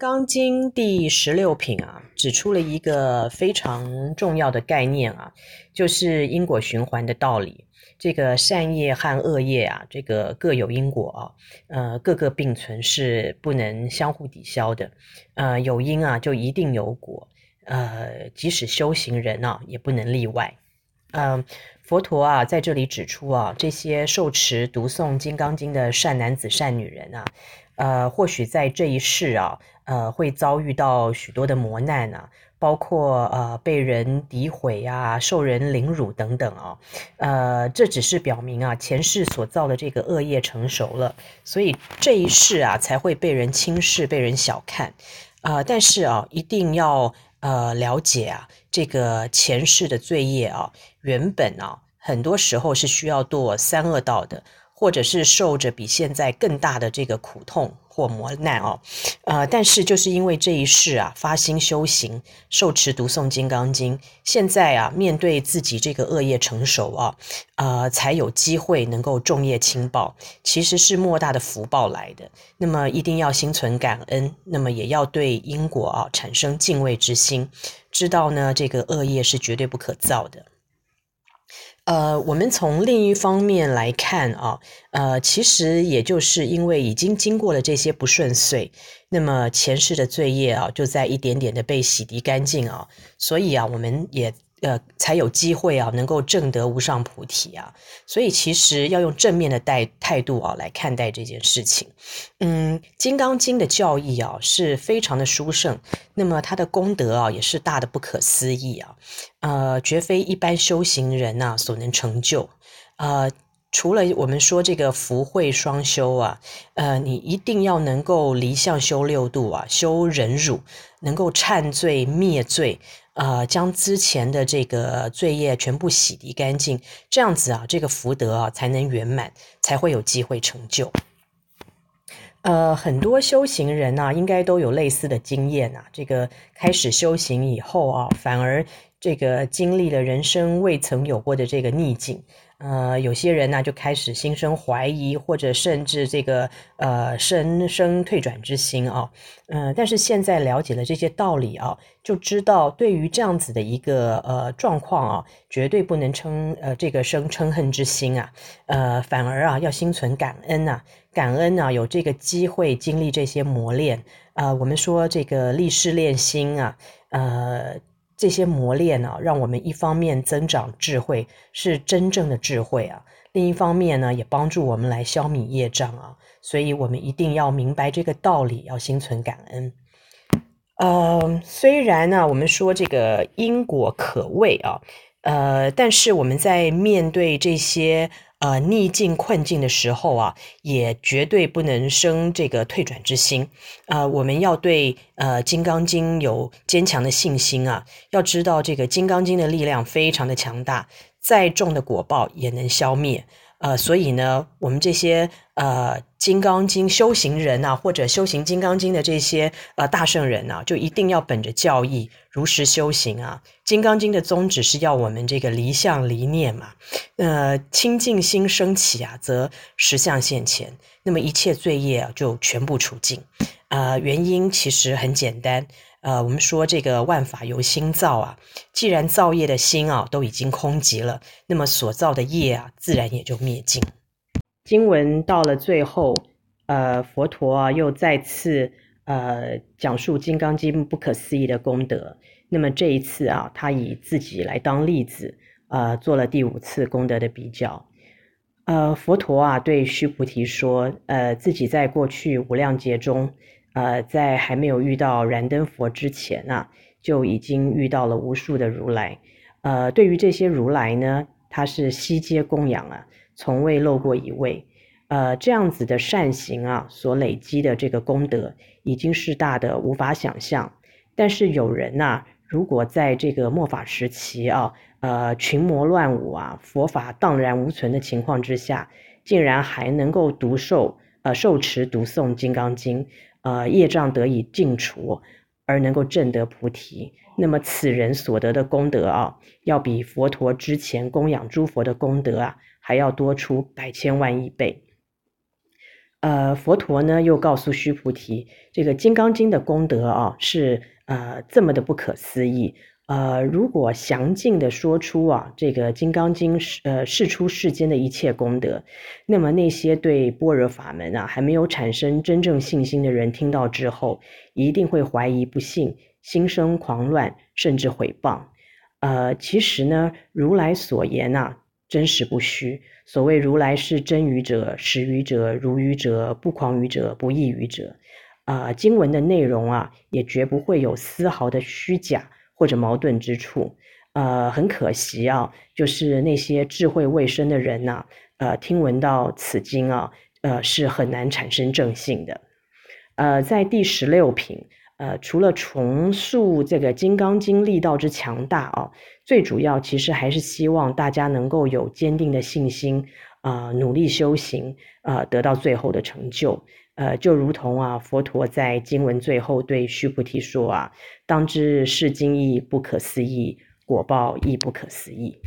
刚经》第十六品啊，指出了一个非常重要的概念啊，就是因果循环的道理。这个善业和恶业啊，这个各有因果啊，呃，各个并存是不能相互抵消的。呃，有因啊，就一定有果。呃，即使修行人啊，也不能例外。嗯、佛陀啊，在这里指出啊，这些受持读诵《金刚经》的善男子、善女人啊。呃，或许在这一世啊，呃，会遭遇到许多的磨难啊，包括呃被人诋毁呀、受人凌辱等等啊，呃，这只是表明啊，前世所造的这个恶业成熟了，所以这一世啊才会被人轻视、被人小看，呃，但是啊，一定要呃了解啊，这个前世的罪业啊，原本啊，很多时候是需要堕三恶道的。或者是受着比现在更大的这个苦痛或磨难哦，呃，但是就是因为这一世啊发心修行，受持读诵金刚经，现在啊面对自己这个恶业成熟啊，呃，才有机会能够重业轻报，其实是莫大的福报来的。那么一定要心存感恩，那么也要对因果啊产生敬畏之心，知道呢这个恶业是绝对不可造的。呃，我们从另一方面来看啊，呃，其实也就是因为已经经过了这些不顺遂，那么前世的罪业啊，就在一点点的被洗涤干净啊，所以啊，我们也。呃，才有机会啊，能够证得无上菩提啊。所以其实要用正面的态态度啊来看待这件事情。嗯，《金刚经》的教义啊是非常的殊胜，那么它的功德啊也是大的不可思议啊。呃，绝非一般修行人呐、啊、所能成就。呃，除了我们说这个福慧双修啊，呃，你一定要能够离相修六度啊，修忍辱，能够忏罪灭罪。呃，将之前的这个罪业全部洗涤干净，这样子啊，这个福德啊才能圆满，才会有机会成就。呃，很多修行人啊，应该都有类似的经验啊。这个开始修行以后啊，反而这个经历了人生未曾有过的这个逆境。呃，有些人呢就开始心生怀疑，或者甚至这个呃生生退转之心啊。嗯、呃，但是现在了解了这些道理啊，就知道对于这样子的一个呃状况啊，绝对不能称呃这个生嗔恨之心啊，呃，反而啊要心存感恩呐、啊，感恩呐、啊，有这个机会经历这些磨练啊、我们说这个历事练心啊，呃。这些磨练呢，让我们一方面增长智慧，是真正的智慧啊；另一方面呢，也帮助我们来消弭业障啊。所以，我们一定要明白这个道理，要心存感恩。呃，虽然呢，我们说这个因果可畏啊，呃，但是我们在面对这些。呃，逆境困境的时候啊，也绝对不能生这个退转之心。呃，我们要对呃《金刚经》有坚强的信心啊。要知道，这个《金刚经》的力量非常的强大，再重的果报也能消灭。呃，所以呢，我们这些呃《金刚经》修行人啊，或者修行《金刚经》的这些呃大圣人呐、就一定要本着教义如实修行啊。《金刚经》的宗旨是要我们这个离相离念嘛，呃，清净心升起啊，则实相现前，那么一切罪业啊就全部除尽。呃，原因其实很简单。呃，我们说这个万法由心造啊，既然造业的心啊都已经空寂了，那么所造的业啊自然也就灭尽。经文到了最后，呃，佛陀啊又再次呃讲述《金刚经》不可思议的功德。那么这一次啊，他以自己来当例子，呃，做了第五次功德的比较。呃，佛陀啊对须菩提说，呃，自己在过去无量劫中。呃，在还没有遇到燃灯佛之前啊，就已经遇到了无数的如来。呃，对于这些如来呢，他是悉皆供养啊，从未漏过一位。呃，这样子的善行啊，所累积的这个功德，已经是大的无法想象。但是有人呐、如果在这个末法时期啊，呃，群魔乱舞啊，佛法荡然无存的情况之下，竟然还能够读受呃受持读诵《金刚经》。呃，业障得以净除，而能够证得菩提，那么此人所得的功德啊，要比佛陀之前供养诸佛的功德啊，还要多出百千万亿倍。呃，佛陀呢又告诉须菩提，这个《金刚经》的功德啊是呃这么的不可思议。呃，如果详尽的说出啊，这个《金刚经》呃释出世间的一切功德，那么那些对般若法门啊还没有产生真正信心的人听到之后，一定会怀疑不信，心生狂乱，甚至毁谤。呃，其实呢，如来所言啊，真实不虚。所谓如来是真语者、实语者、如语者、不狂语者、不异语者，啊、经文的内容啊，也绝不会有丝毫的虚假或者矛盾之处。呃，很可惜啊，就是那些智慧未深的人呐、呃，听闻到此经啊，呃，是很难产生正性的。呃，在第十六品。呃，除了重塑这个《金刚经》力道之强大啊，最主要其实还是希望大家能够有坚定的信心啊、努力修行啊、呃，得到最后的成就。呃，就如同啊，佛陀在经文最后对须菩提说啊：“当知是经义不可思议，果报亦不可思议。”